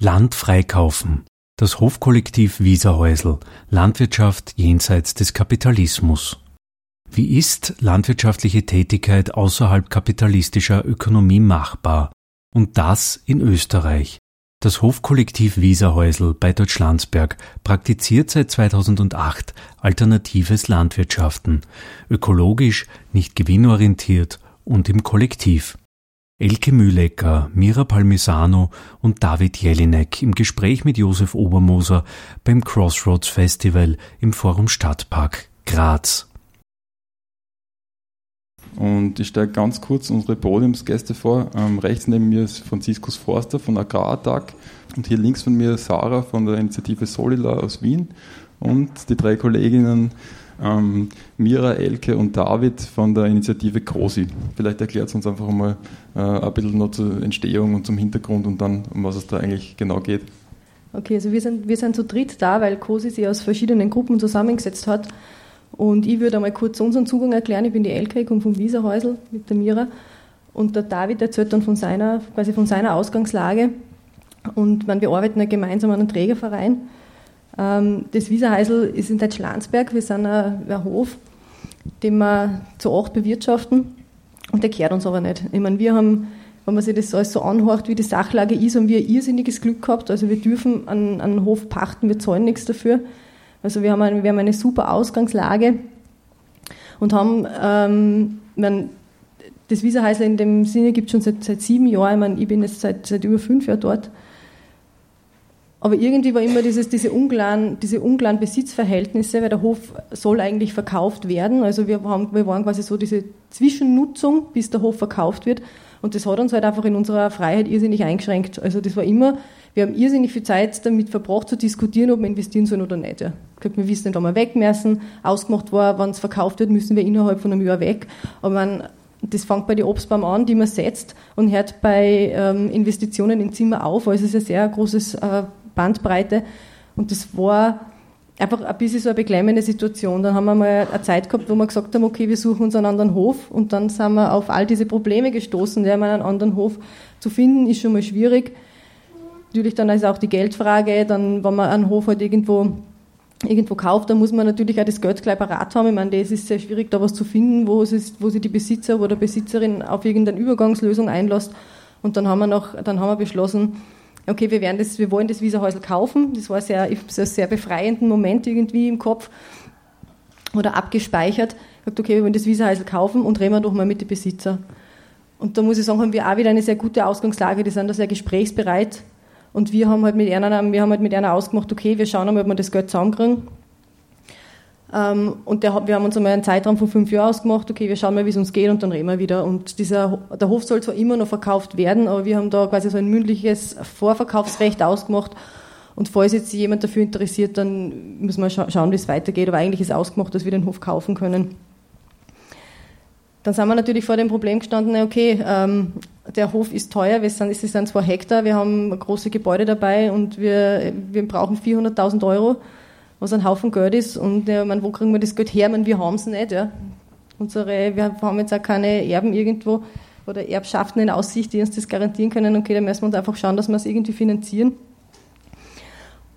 Land freikaufen. Das Hofkollektiv Wieserhäusl. Landwirtschaft jenseits des Kapitalismus. Wie ist landwirtschaftliche Tätigkeit außerhalb kapitalistischer Ökonomie machbar? Und das in Österreich. Das Hofkollektiv Wieserhäusl bei Deutschlandsberg praktiziert seit 2008 alternatives Landwirtschaften, ökologisch, nicht gewinnorientiert und im Kollektiv. Elke Mühlecker, Mira Palmisano und David Jelinek im Gespräch mit Josef Obermoser beim Crossroads Festival im Forum Stadtpark Graz. Und ich stelle ganz kurz unsere Podiumsgäste vor. Ähm, rechts neben mir ist Franziskus Forster von Agrarattack und hier links von mir Sarah von der Initiative Solila aus Wien und die drei Kolleginnen ähm, Mira, Elke und David von der Initiative COSI. Vielleicht erklärt es uns einfach mal äh, ein bisschen noch zur Entstehung und zum Hintergrund und dann, um was es da eigentlich genau geht. Okay, also wir sind, wir sind zu dritt da, weil COSI sich aus verschiedenen Gruppen zusammengesetzt hat. Und ich würde einmal kurz unseren Zugang erklären. Ich bin die Elke, ich komme vom Wieserhäusl mit der Mira. Und der David erzählt dann von seiner, quasi von seiner Ausgangslage. Und man, wir arbeiten ja gemeinsam an einem Trägerverein. Ähm, das Wieserheisel ist in Deutschlandsberg. Wir sind ein, Hof, den wir zu acht bewirtschaften. Und der kehrt uns aber nicht. Ich meine, wir haben, wenn man sich das alles so anhört, wie die Sachlage ist, haben wir irrsinniges Glück gehabt. Also wir dürfen einen, einen Hof pachten, wir zahlen nichts dafür. Also wir haben, eine, wir haben eine super Ausgangslage und haben, ähm, man, das Wieserheisel in dem Sinne gibt es schon seit, seit sieben Jahren. Ich, meine, ich bin jetzt seit, seit über fünf Jahren dort. Aber irgendwie war immer dieses, diese, unklaren, diese unklaren Besitzverhältnisse, weil der Hof soll eigentlich verkauft werden. Also wir, haben, wir waren quasi so diese Zwischennutzung, bis der Hof verkauft wird. Und das hat uns halt einfach in unserer Freiheit irrsinnig eingeschränkt. Also das war immer, wir haben irrsinnig viel Zeit damit verbracht zu diskutieren, ob wir investieren sollen oder nicht. Ja. Wir wissen nicht, wann wir weg. Ausgemacht war, wenn es verkauft wird, müssen wir innerhalb von einem Jahr weg. Aber man, das fängt bei den Obstbaum an, die man setzt und hört bei ähm, Investitionen in Zimmer auf. Also es ist ein sehr großes äh, Bandbreite. Und das war einfach ein bisschen so eine beklemmende Situation. Dann haben wir mal eine Zeit gehabt, wo wir gesagt haben, okay, wir suchen uns einen anderen Hof. Und dann sind wir auf all diese Probleme gestoßen. Ja, einen anderen Hof zu finden, ist schon mal schwierig. Natürlich dann ist auch die Geldfrage, dann, wenn man einen Hof halt irgendwo, irgendwo kauft, dann muss man natürlich auch das Geld gleich parat haben. Ich meine, das ist sehr schwierig, da was zu finden, wo, es ist, wo sich die Besitzer oder Besitzerin auf irgendeine Übergangslösung einlässt. Und dann haben wir noch, dann haben wir beschlossen, okay, wir, werden das, wir wollen das Wieserhäusl kaufen. Das war sehr, einen sehr befreienden Moment irgendwie im Kopf oder abgespeichert. Ich habe okay, wir wollen das Wieserhäusl kaufen und reden wir doch mal mit den Besitzer. Und da muss ich sagen, haben wir auch wieder eine sehr gute Ausgangslage. Die sind da sehr gesprächsbereit. Und wir haben halt mit einer, wir haben halt mit einer ausgemacht, okay, wir schauen mal, ob wir das Geld zusammenkriegen. Ähm, und der, wir haben uns einmal einen Zeitraum von fünf Jahren ausgemacht, okay, wir schauen mal, wie es uns geht und dann reden wir wieder. Und dieser, der Hof soll zwar immer noch verkauft werden, aber wir haben da quasi so ein mündliches Vorverkaufsrecht ausgemacht. Und falls jetzt jemand dafür interessiert, dann müssen wir scha schauen, wie es weitergeht. Aber eigentlich ist ausgemacht, dass wir den Hof kaufen können. Dann sind wir natürlich vor dem Problem gestanden, okay, ähm, der Hof ist teuer, wir sind, es sind zwei Hektar, wir haben große Gebäude dabei und wir, wir brauchen 400.000 Euro was ein Haufen Geld ist. Und ja, man, wo kriegen wir das Geld her? Man, wir haben es nicht. Ja. Unsere, wir haben jetzt auch keine Erben irgendwo oder Erbschaften in Aussicht, die uns das garantieren können. Okay, dann müssen wir uns einfach schauen, dass wir es irgendwie finanzieren.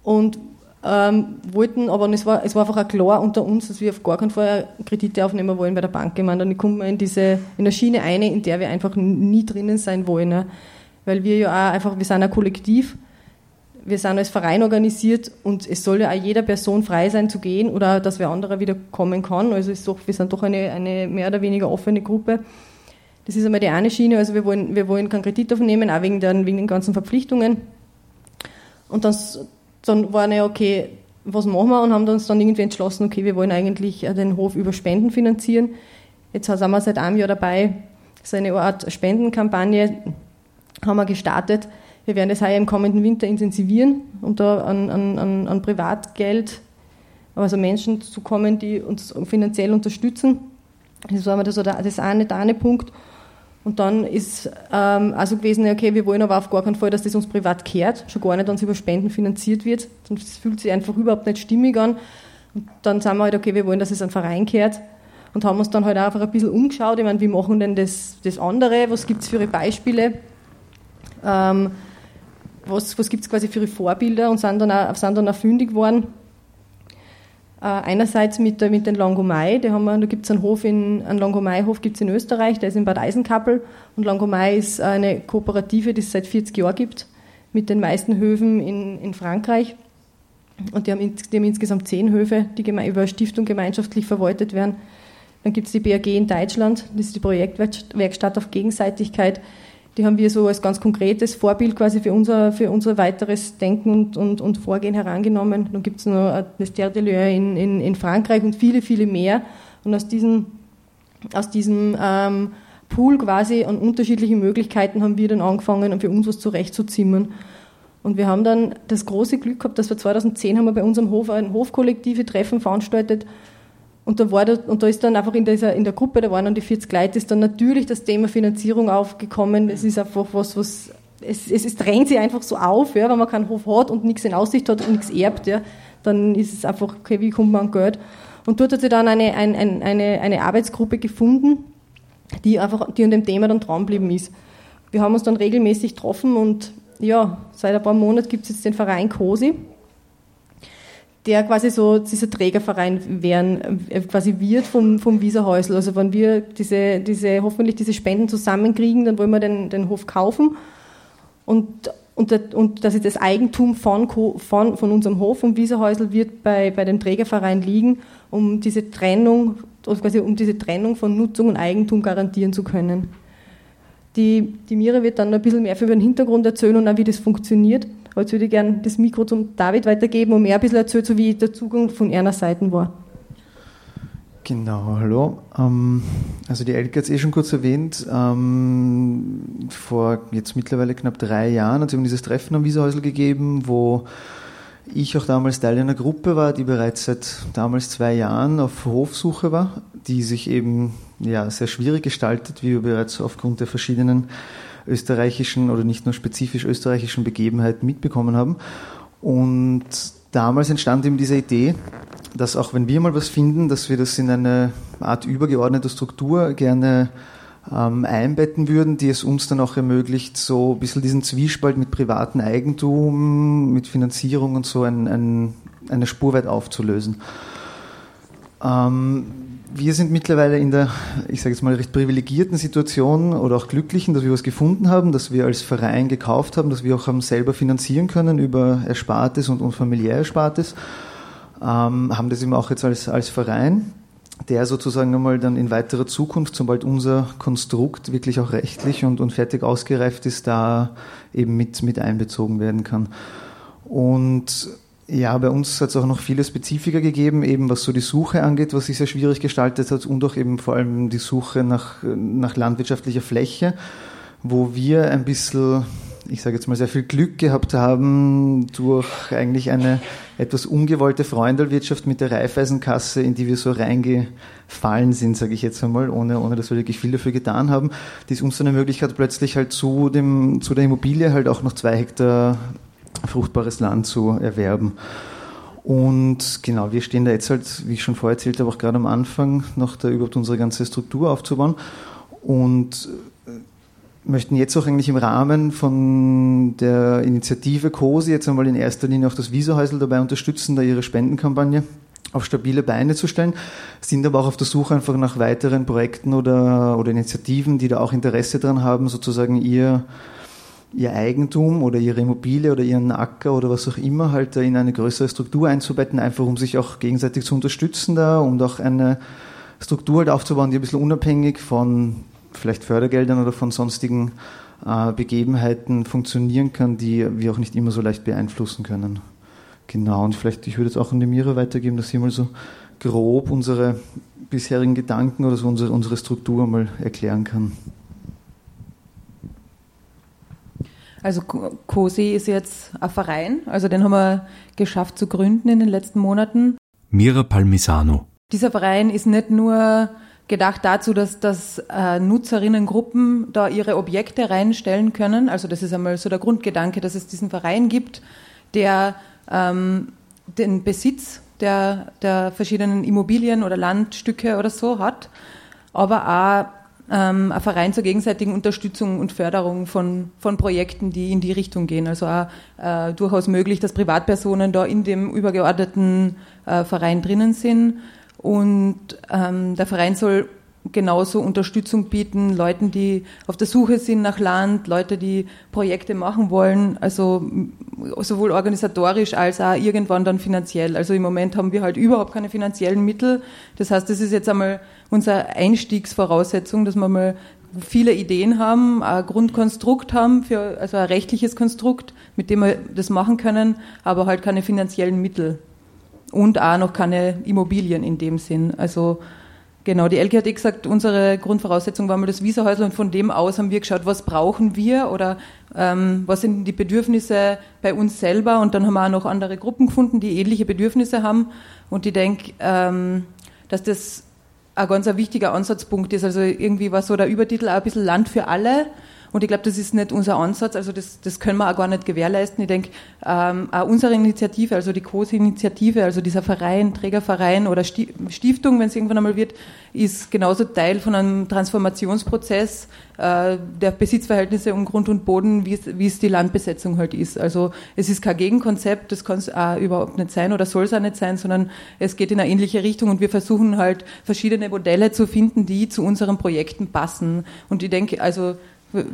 Und ähm, wollten, aber es war, es war einfach auch klar unter uns, dass wir auf gar keinen Fall Kredite aufnehmen wollen bei der Bank. Ich meine, dann kommen wir in diese in eine Schiene eine, in der wir einfach nie drinnen sein wollen. Ja. Weil wir ja auch einfach, wir sind ein Kollektiv wir sind als Verein organisiert und es soll ja auch jeder Person frei sein zu gehen oder dass wer anderer wieder kommen kann. Also ist doch, wir sind doch eine, eine mehr oder weniger offene Gruppe. Das ist einmal die eine Schiene, also wir wollen, wir wollen keinen Kredit aufnehmen, auch wegen den, wegen den ganzen Verpflichtungen. Und dann, dann war ja, okay, was machen wir? Und haben uns dann irgendwie entschlossen, okay, wir wollen eigentlich den Hof über Spenden finanzieren. Jetzt sind wir seit einem Jahr dabei, so eine Art Spendenkampagne haben wir gestartet wir werden das heuer im kommenden Winter intensivieren, um da an, an, an Privatgeld, also Menschen zu kommen, die uns finanziell unterstützen. Das war das, das eine, der eine Punkt. Und dann ist ähm, also gewesen, okay, wir wollen aber auf gar keinen Fall, dass das uns privat kehrt, schon gar nicht, wenn es über Spenden finanziert wird. Das fühlt sich einfach überhaupt nicht stimmig an. Und dann sagen wir halt, okay, wir wollen, dass es ein Verein kehrt. Und haben uns dann halt einfach ein bisschen umgeschaut. Ich meine, wie machen denn das, das andere? Was gibt es für Beispiele? Ähm, was, was gibt es quasi für ihre Vorbilder und sind dann auch, sind dann auch fündig geworden. Äh, einerseits mit, mit den Langomai, da, haben wir, da gibt es einen Hof in, einen Langomai-Hof gibt in Österreich, der ist in Bad Eisenkappel und Langomai ist eine Kooperative, die es seit 40 Jahren gibt, mit den meisten Höfen in, in Frankreich. Und die haben, die haben insgesamt zehn Höfe, die über Stiftung gemeinschaftlich verwaltet werden. Dann gibt es die BAG in Deutschland, das ist die Projektwerkstatt auf Gegenseitigkeit. Die haben wir so als ganz konkretes Vorbild quasi für unser, für unser weiteres Denken und, und, und Vorgehen herangenommen. Dann gibt es noch das Terre de Lieu in, in, in, Frankreich und viele, viele mehr. Und aus diesem, aus diesem ähm, Pool quasi an unterschiedlichen Möglichkeiten haben wir dann angefangen, für uns was zurechtzuzimmern. Und wir haben dann das große Glück gehabt, dass wir 2010 haben wir bei unserem Hof ein Hofkollektive Treffen veranstaltet. Und da, war und da ist dann einfach in, dieser, in der Gruppe, da waren dann die 40 Leute, ist dann natürlich das Thema Finanzierung aufgekommen. Es ist einfach was, was es, es, es drängt sich einfach so auf, ja, wenn man keinen Hof hat und nichts in Aussicht hat und nichts erbt, ja, dann ist es einfach, okay, wie kommt man an Geld? Und dort hat sich dann eine, eine, eine, eine Arbeitsgruppe gefunden, die einfach, die an dem Thema dann dran geblieben ist. Wir haben uns dann regelmäßig getroffen und ja, seit ein paar Monaten gibt es jetzt den Verein COSI, der quasi so dieser Trägerverein werden, äh, quasi wird vom, vom Wieserhäusl. Also wenn wir diese, diese, hoffentlich diese Spenden zusammenkriegen, dann wollen wir den, den Hof kaufen und, und, und dass das Eigentum von, von, von unserem Hof, vom Wieserhäusl, wird bei, bei dem Trägerverein liegen, um diese Trennung, quasi um diese Trennung von Nutzung und Eigentum garantieren zu können. Die, die Mira wird dann ein bisschen mehr für den Hintergrund erzählen und auch, wie das funktioniert. Aber jetzt würde ich gerne das Mikro zum David weitergeben und mehr ein bisschen erzählen, so wie der Zugang von einer Seite war. Genau, hallo. Ähm, also die Elke hat es eh schon kurz erwähnt. Ähm, vor jetzt mittlerweile knapp drei Jahren hat es eben dieses Treffen am Wiesehäusl gegeben, wo ich auch damals Teil einer Gruppe war, die bereits seit damals zwei Jahren auf Hofsuche war, die sich eben ja, sehr schwierig gestaltet, wie wir bereits aufgrund der verschiedenen österreichischen oder nicht nur spezifisch österreichischen Begebenheiten mitbekommen haben. Und damals entstand eben diese Idee, dass auch wenn wir mal was finden, dass wir das in eine Art übergeordnete Struktur gerne ähm, einbetten würden, die es uns dann auch ermöglicht, so ein bisschen diesen Zwiespalt mit privatem Eigentum, mit Finanzierung und so ein, ein, eine Spur weit aufzulösen. Ähm, wir sind mittlerweile in der, ich sage jetzt mal, recht privilegierten Situation oder auch glücklichen, dass wir was gefunden haben, dass wir als Verein gekauft haben, dass wir auch haben selber finanzieren können über Erspartes und, und familiär Erspartes. Ähm, haben das eben auch jetzt als, als Verein, der sozusagen einmal dann in weiterer Zukunft, sobald unser Konstrukt wirklich auch rechtlich und, und fertig ausgereift ist, da eben mit, mit einbezogen werden kann. Und ja, bei uns hat es auch noch viele Spezifika gegeben, eben was so die Suche angeht, was sich sehr schwierig gestaltet hat und auch eben vor allem die Suche nach, nach landwirtschaftlicher Fläche, wo wir ein bisschen, ich sage jetzt mal, sehr viel Glück gehabt haben durch eigentlich eine etwas ungewollte Freundelwirtschaft mit der Raiffeisenkasse, in die wir so reingefallen sind, sage ich jetzt einmal, ohne, ohne dass wir wirklich viel dafür getan haben, die es uns dann ermöglicht hat, plötzlich halt zu, dem, zu der Immobilie halt auch noch zwei Hektar fruchtbares Land zu erwerben. Und genau, wir stehen da jetzt halt, wie ich schon vorher erzählt habe, auch gerade am Anfang, noch da überhaupt unsere ganze Struktur aufzubauen. Und äh, möchten jetzt auch eigentlich im Rahmen von der Initiative COSI jetzt einmal in erster Linie auch das Visahäusl dabei unterstützen, da ihre Spendenkampagne auf stabile Beine zu stellen, sind aber auch auf der Suche einfach nach weiteren Projekten oder, oder Initiativen, die da auch Interesse daran haben, sozusagen ihr ihr Eigentum oder ihre Immobilie oder ihren Acker oder was auch immer halt in eine größere Struktur einzubetten, einfach um sich auch gegenseitig zu unterstützen da und auch eine Struktur halt aufzubauen, die ein bisschen unabhängig von vielleicht Fördergeldern oder von sonstigen äh, Begebenheiten funktionieren kann, die wir auch nicht immer so leicht beeinflussen können. Genau, und vielleicht, ich würde jetzt auch an die Mira weitergeben, dass sie mal so grob unsere bisherigen Gedanken oder so unsere, unsere Struktur mal erklären kann. Also COSI ist jetzt ein Verein, also den haben wir geschafft zu gründen in den letzten Monaten. Mira Palmisano. Dieser Verein ist nicht nur gedacht dazu, dass, dass äh, Nutzerinnengruppen da ihre Objekte reinstellen können. Also das ist einmal so der Grundgedanke, dass es diesen Verein gibt, der ähm, den Besitz der, der verschiedenen Immobilien oder Landstücke oder so hat, aber auch ähm, ein Verein zur gegenseitigen Unterstützung und Förderung von, von Projekten, die in die Richtung gehen. Also auch äh, durchaus möglich, dass Privatpersonen da in dem übergeordneten äh, Verein drinnen sind. Und ähm, der Verein soll genauso Unterstützung bieten, Leuten, die auf der Suche sind nach Land, Leute, die Projekte machen wollen, also sowohl organisatorisch als auch irgendwann dann finanziell. Also im Moment haben wir halt überhaupt keine finanziellen Mittel. Das heißt, das ist jetzt einmal unsere Einstiegsvoraussetzung, dass wir mal viele Ideen haben, ein Grundkonstrukt haben, für, also ein rechtliches Konstrukt, mit dem wir das machen können, aber halt keine finanziellen Mittel. Und auch noch keine Immobilien in dem Sinn. Also Genau, die Elke hat eh gesagt, unsere Grundvoraussetzung war mal das Visahäusl und von dem aus haben wir geschaut, was brauchen wir oder ähm, was sind die Bedürfnisse bei uns selber? Und dann haben wir auch noch andere Gruppen gefunden, die ähnliche Bedürfnisse haben. Und ich denke, ähm, dass das ein ganz wichtiger Ansatzpunkt ist. Also irgendwie war so der Übertitel auch ein bisschen Land für alle und ich glaube, das ist nicht unser Ansatz, also das, das können wir auch gar nicht gewährleisten. Ich denke, ähm, auch unsere Initiative, also die COSI-Initiative, also dieser Verein, Trägerverein oder Stiftung, wenn es irgendwann einmal wird, ist genauso Teil von einem Transformationsprozess äh, der Besitzverhältnisse um Grund und Boden, wie es, wie es die Landbesetzung halt ist. Also es ist kein Gegenkonzept, das kann es auch überhaupt nicht sein oder soll es auch nicht sein, sondern es geht in eine ähnliche Richtung und wir versuchen halt verschiedene Modelle zu finden, die zu unseren Projekten passen. Und ich denke, also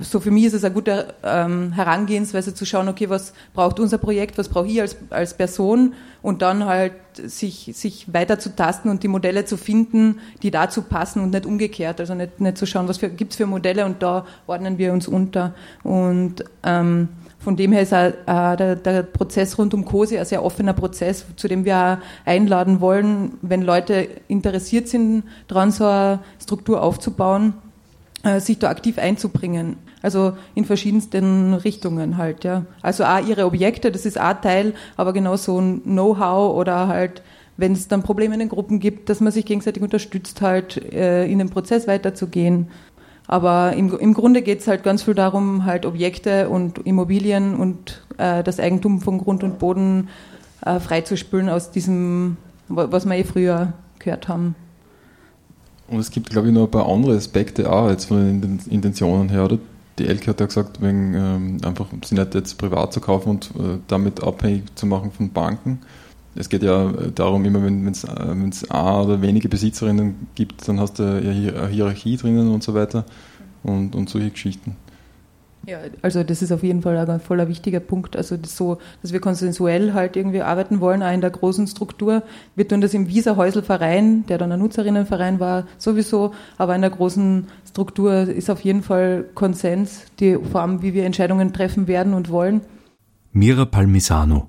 so für mich ist es eine gute ähm, Herangehensweise zu schauen, okay, was braucht unser Projekt, was brauche ich als, als Person und dann halt sich, sich weiter zu tasten und die Modelle zu finden, die dazu passen und nicht umgekehrt. Also nicht, nicht zu schauen, was gibt es für Modelle und da ordnen wir uns unter. Und ähm, von dem her ist auch, äh, der, der, Prozess rund um COSI ein sehr offener Prozess, zu dem wir einladen wollen, wenn Leute interessiert sind, daran so eine Struktur aufzubauen sich da aktiv einzubringen. Also in verschiedensten Richtungen halt, ja. Also auch ihre Objekte, das ist auch Teil, aber genau so ein Know-how oder halt, wenn es dann Probleme in den Gruppen gibt, dass man sich gegenseitig unterstützt, halt äh, in den Prozess weiterzugehen. Aber im, im Grunde geht es halt ganz viel darum, halt Objekte und Immobilien und äh, das Eigentum von Grund und Boden äh, freizuspülen aus diesem, was wir eh früher gehört haben. Und es gibt, glaube ich, noch ein paar andere Aspekte auch jetzt von den Intentionen her, oder? Die Elke hat ja gesagt, wegen ähm, einfach sie nicht jetzt privat zu kaufen und äh, damit abhängig zu machen von Banken. Es geht ja äh, darum, immer wenn es äh, A oder wenige Besitzerinnen gibt, dann hast du ja eine Hierarchie drinnen und so weiter und, und solche Geschichten. Ja, also das ist auf jeden Fall ein voller wichtiger Punkt. Also das so, dass wir konsensuell halt irgendwie arbeiten wollen, auch in der großen Struktur. Wir tun das im Wieser Häuselverein, der dann ein Nutzerinnenverein war, sowieso, aber in der großen Struktur ist auf jeden Fall Konsens, die Form, wie wir Entscheidungen treffen werden und wollen. Mira Palmisano.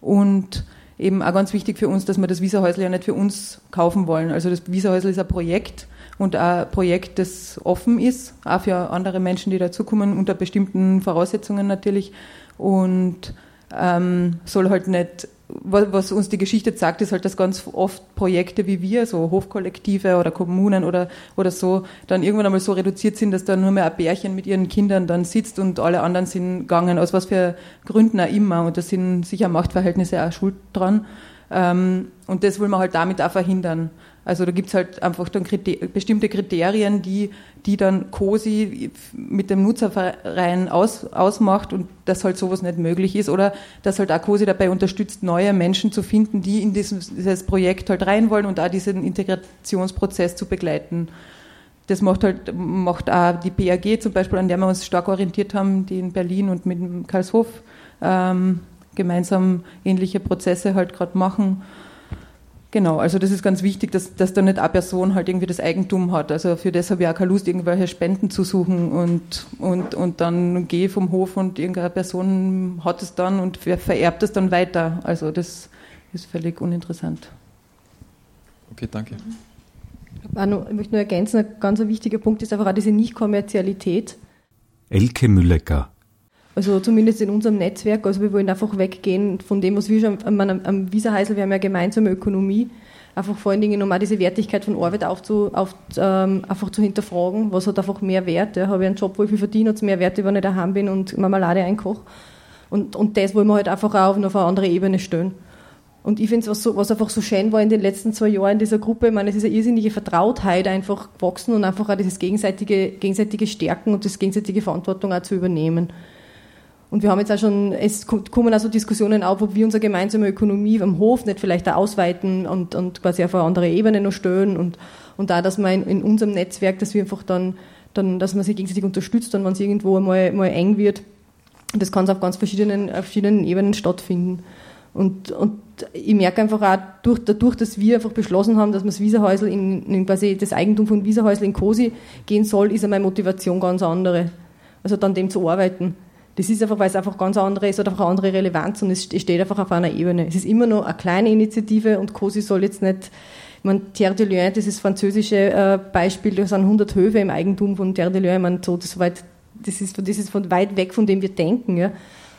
Und eben auch ganz wichtig für uns, dass wir das Wieserhäusl ja nicht für uns kaufen wollen. Also das Wieserhäusl ist ein Projekt und ein Projekt, das offen ist, auch für andere Menschen, die dazukommen, unter bestimmten Voraussetzungen natürlich. Und ähm, soll halt nicht, was uns die Geschichte sagt, ist halt, dass ganz oft Projekte wie wir, so Hofkollektive oder Kommunen oder, oder so, dann irgendwann einmal so reduziert sind, dass da nur mehr ein Bärchen mit ihren Kindern dann sitzt und alle anderen sind gegangen, aus was für Gründen auch immer. Und da sind sicher Machtverhältnisse auch schuld dran. Ähm, und das wollen wir halt damit auch verhindern. Also da gibt es halt einfach dann Kriter bestimmte Kriterien, die, die dann COSI mit dem Nutzerverein aus, ausmacht und dass halt sowas nicht möglich ist oder dass halt auch COSI dabei unterstützt, neue Menschen zu finden, die in dieses, dieses Projekt halt rein wollen und auch diesen Integrationsprozess zu begleiten. Das macht halt, macht auch die BAG zum Beispiel, an der wir uns stark orientiert haben, die in Berlin und mit Karlshof ähm, gemeinsam ähnliche Prozesse halt gerade machen. Genau, also das ist ganz wichtig, dass, dass da nicht eine Person halt irgendwie das Eigentum hat. Also für das habe ich auch keine Lust, irgendwelche Spenden zu suchen und, und, und dann gehe ich vom Hof und irgendeine Person hat es dann und vererbt es dann weiter. Also das ist völlig uninteressant. Okay, danke. Ich möchte nur ergänzen, ein ganz wichtiger Punkt ist einfach auch diese Nicht-Kommerzialität. Elke Müllecker. Also zumindest in unserem Netzwerk. Also wir wollen einfach weggehen von dem, was wir schon am, am Visa heißen, wir haben ja gemeinsame Ökonomie. Einfach vor allen Dingen, um auch diese Wertigkeit von Arbeit aufzu, auf, ähm, einfach zu hinterfragen. Was hat einfach mehr Wert? Ja, habe ich einen Job, wo ich viel verdiene, hat es mehr Wert, wenn ich daheim bin und Marmelade einkoche. Und, und das wollen wir halt einfach auch auf eine andere Ebene stellen. Und ich finde es, was, so, was einfach so schön war in den letzten zwei Jahren in dieser Gruppe, ich meine, es ist eine irrsinnige Vertrautheit einfach gewachsen und einfach auch dieses gegenseitige, gegenseitige Stärken und das gegenseitige Verantwortung auch zu übernehmen. Und wir haben jetzt auch schon, es kommen also Diskussionen auf, ob wir unsere gemeinsame Ökonomie am Hof nicht vielleicht auch ausweiten und, und quasi auf eine andere Ebene noch stellen und, und da, dass man in, in, unserem Netzwerk, dass wir einfach dann, dann, dass man sich gegenseitig unterstützt und wenn es irgendwo mal, mal eng wird, das kann auf ganz verschiedenen, auf verschiedenen Ebenen stattfinden. Und, und ich merke einfach auch durch, dadurch, dass wir einfach beschlossen haben, dass man das Wiesahäusl in, in quasi das Eigentum von Wiesahäusl in Cosi gehen soll, ist meine Motivation ganz andere. Also dann dem zu arbeiten. Das ist einfach, weil es einfach ganz andere ist oder einfach eine andere Relevanz und es steht einfach auf einer Ebene. Es ist immer noch eine kleine Initiative und COSI soll jetzt nicht, ich meine, Terre de Lion, das ist das französische äh, Beispiel, da sind 100 Höfe im Eigentum von Terre de Lion, ich meine, so, das, weit, das, ist, das ist von weit weg, von dem wir denken, ja.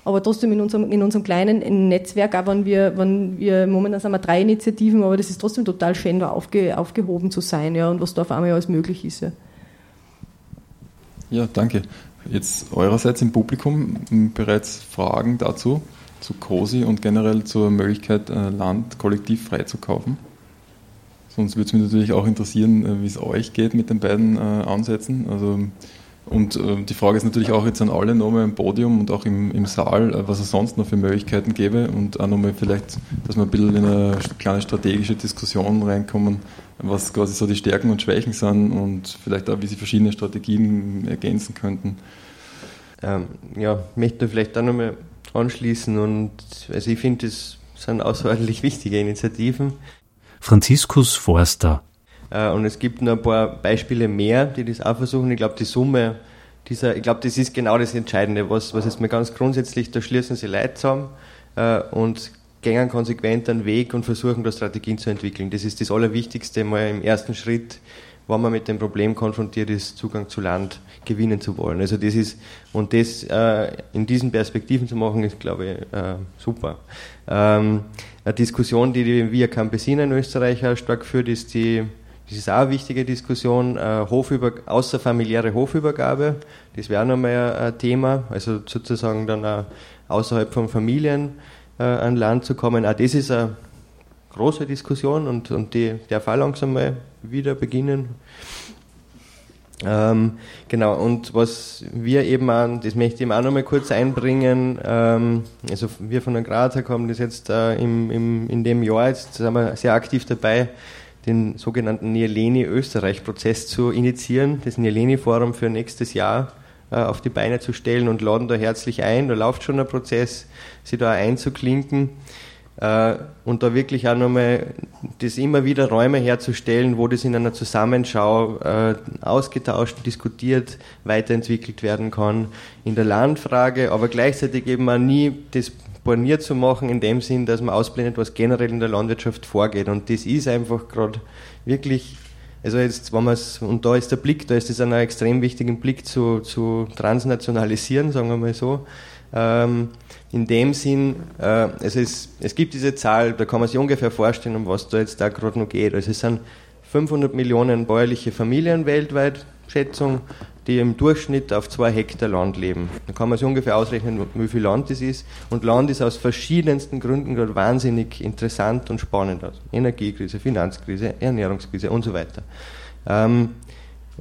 Aber trotzdem in unserem, in unserem kleinen Netzwerk, auch wenn wir, wenn wir, momentan sind wir drei Initiativen, aber das ist trotzdem total schön, da aufge, aufgehoben zu sein, ja, und was da auf einmal alles möglich ist, ja. Ja, danke. Jetzt eurerseits im Publikum bereits Fragen dazu, zu COSI und generell zur Möglichkeit, äh, Land kollektiv freizukaufen? Sonst würde es mich natürlich auch interessieren, äh, wie es euch geht mit den beiden äh, Ansätzen. Also und die Frage ist natürlich auch jetzt an alle nochmal im Podium und auch im, im Saal, was es sonst noch für Möglichkeiten gäbe und auch nochmal vielleicht, dass wir ein bisschen in eine kleine strategische Diskussion reinkommen, was quasi so die Stärken und Schwächen sind und vielleicht auch, wie sie verschiedene Strategien ergänzen könnten. Ähm, ja, ich möchte vielleicht da nochmal anschließen und also ich finde, das sind außerordentlich wichtige Initiativen. Franziskus Forster äh, und es gibt noch ein paar Beispiele mehr, die das auch versuchen. Ich glaube, die Summe dieser, ich glaube, das ist genau das Entscheidende. Was, was ist mir ganz grundsätzlich, da schließen sie Leute zusammen äh, und gehen konsequent einen Weg und versuchen da Strategien zu entwickeln. Das ist das Allerwichtigste mal im ersten Schritt, wenn man mit dem Problem konfrontiert ist, Zugang zu Land gewinnen zu wollen. Also das ist, und das äh, in diesen Perspektiven zu machen, ist, glaube ich, äh, super. Ähm, eine Diskussion, die Via Campesina in Österreich auch stark führt, ist die das ist auch eine wichtige Diskussion. Äh, Hofüber, außerfamiliäre Hofübergabe, das wäre nochmal ein Thema. Also sozusagen dann auch außerhalb von Familien äh, an Land zu kommen. Auch das ist eine große Diskussion und, und die darf auch langsam mal wieder beginnen. Ähm, genau, und was wir eben an, das möchte ich eben auch nochmal kurz einbringen, ähm, also wir von der Grazer haben das jetzt äh, im, im, in dem Jahr, jetzt sind wir sehr aktiv dabei, den sogenannten Nieleni-Österreich-Prozess zu initiieren, das Nieleni-Forum für nächstes Jahr auf die Beine zu stellen und laden da herzlich ein. Da läuft schon ein Prozess, sie da einzuklinken äh, und da wirklich auch nochmal das immer wieder Räume herzustellen, wo das in einer Zusammenschau äh, ausgetauscht, diskutiert, weiterentwickelt werden kann in der Landfrage, aber gleichzeitig eben auch nie das borniert zu machen, in dem Sinn, dass man ausblendet, was generell in der Landwirtschaft vorgeht. Und das ist einfach gerade wirklich, also jetzt, wenn man es, und da ist der Blick, da ist es ein extrem wichtigen Blick zu, zu transnationalisieren, sagen wir mal so. Ähm, in dem Sinn, äh, also es, es gibt diese Zahl, da kann man sich ungefähr vorstellen, um was da jetzt da gerade noch geht. Also es sind 500 Millionen bäuerliche Familien weltweit, Schätzung, die im Durchschnitt auf zwei Hektar Land leben. Da kann man sich ungefähr ausrechnen, wie viel Land das ist. Und Land ist aus verschiedensten Gründen gerade wahnsinnig interessant und spannend. Also Energiekrise, Finanzkrise, Ernährungskrise und so weiter. Ähm,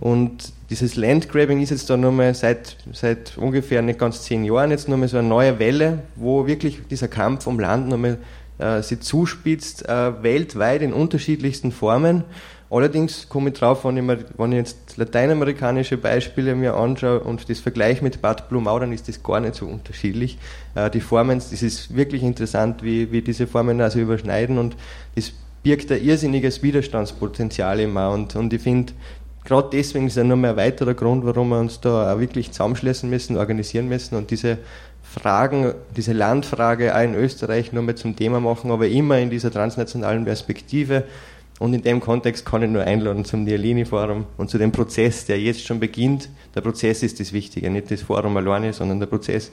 und dieses Landgrabbing ist jetzt da nochmal seit, seit ungefähr nicht ganz zehn Jahren jetzt nochmal so eine neue Welle, wo wirklich dieser Kampf um Land nochmal äh, sich zuspitzt, äh, weltweit in unterschiedlichsten Formen. Allerdings komme ich drauf, wenn ich, mir, wenn ich jetzt lateinamerikanische Beispiele mir anschaue und das vergleiche mit Bad Blumau, dann ist das gar nicht so unterschiedlich. Äh, die Formen, das ist wirklich interessant, wie, wie diese Formen also überschneiden und das birgt ein irrsinniges Widerstandspotenzial immer und, und ich finde, gerade deswegen ist ja noch ein weiterer Grund, warum wir uns da auch wirklich zusammenschließen müssen, organisieren müssen und diese Fragen, diese Landfrage auch in Österreich nochmal zum Thema machen, aber immer in dieser transnationalen Perspektive, und in dem Kontext kann ich nur einladen zum Nialini-Forum und zu dem Prozess, der jetzt schon beginnt. Der Prozess ist das Wichtige, nicht das Forum alleine, sondern der Prozess.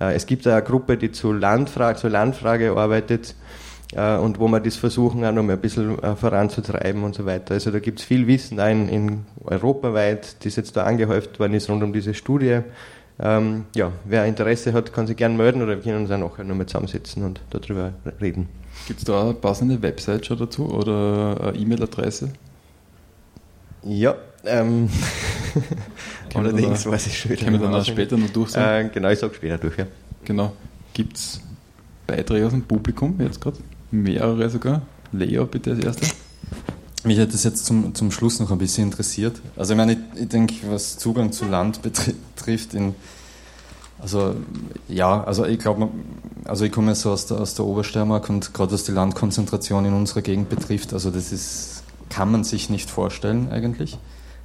Äh, es gibt eine Gruppe, die zur Landfrage, zur Landfrage arbeitet äh, und wo wir das versuchen, auch noch mal ein bisschen äh, voranzutreiben und so weiter. Also da gibt es viel Wissen ein in europaweit, das jetzt da angehäuft worden ist rund um diese Studie ähm, ja, wer Interesse hat, kann sich gerne melden oder wir können uns auch nachher nochmal zusammensetzen und darüber reden. Gibt es da eine passende Website schon dazu oder eine E-Mail-Adresse? Ja, ähm, allerdings weiß ich schon wieder. Können wir dann auch später noch durch äh, Genau, ich sage später durch, ja. Genau. Gibt es Beiträge aus dem Publikum jetzt gerade? Mehrere sogar? Leo, bitte als Erster. Mich hätte es jetzt zum, zum Schluss noch ein bisschen interessiert. Also ich meine, ich, ich denke, was Zugang zu Land betrifft, in, also ja, also ich glaube, also ich komme so aus der, aus der Obersteiermark und gerade was die Landkonzentration in unserer Gegend betrifft, also das ist, kann man sich nicht vorstellen eigentlich.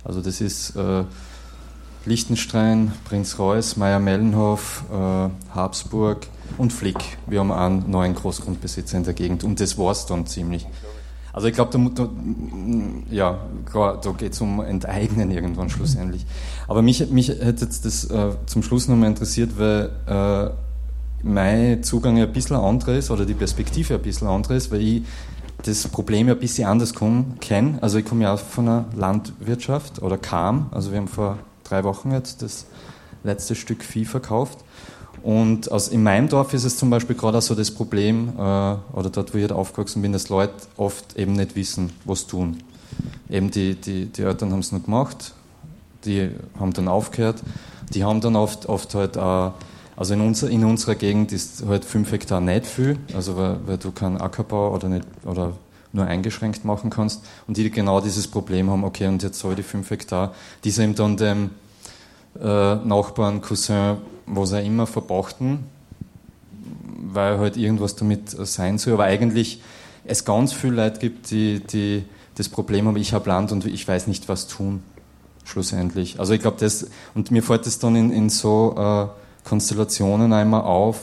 Also das ist äh, Liechtenstein, Prinz Reuß, Meier-Mellenhof, äh, Habsburg und Flick. Wir haben einen neuen Großgrundbesitzer in der Gegend und das war es dann ziemlich. Also ich glaube, da, da, ja, da geht es um Enteignen irgendwann schlussendlich. Aber mich, mich hätte jetzt das äh, zum Schluss nochmal interessiert, weil äh, mein Zugang ein bisschen anderes ist oder die Perspektive ein bisschen anderes, weil ich das Problem ja ein bisschen anders kenne. Also ich komme ja auch von einer Landwirtschaft oder kam, also wir haben vor drei Wochen jetzt das letzte Stück Vieh verkauft und aus, in meinem Dorf ist es zum Beispiel gerade auch so das Problem, äh, oder dort, wo ich halt aufgewachsen bin, dass Leute oft eben nicht wissen, was tun. Eben die, die, die Eltern haben es nur gemacht, die haben dann aufgehört, die haben dann oft, oft halt auch, also in, unser, in unserer Gegend ist halt fünf Hektar nicht viel, also weil, weil du keinen Ackerbau oder, nicht, oder nur eingeschränkt machen kannst und die genau dieses Problem haben, okay, und jetzt soll ich die fünf Hektar, die eben dann dem äh, Nachbarn, Cousin, was auch immer verpachten, weil halt irgendwas damit sein soll. Aber eigentlich es ganz viele Leute gibt, die, die das Problem haben, ich habe Land und ich weiß nicht, was tun, schlussendlich. Also ich glaube, das, und mir fällt das dann in, in so äh, Konstellationen einmal auf,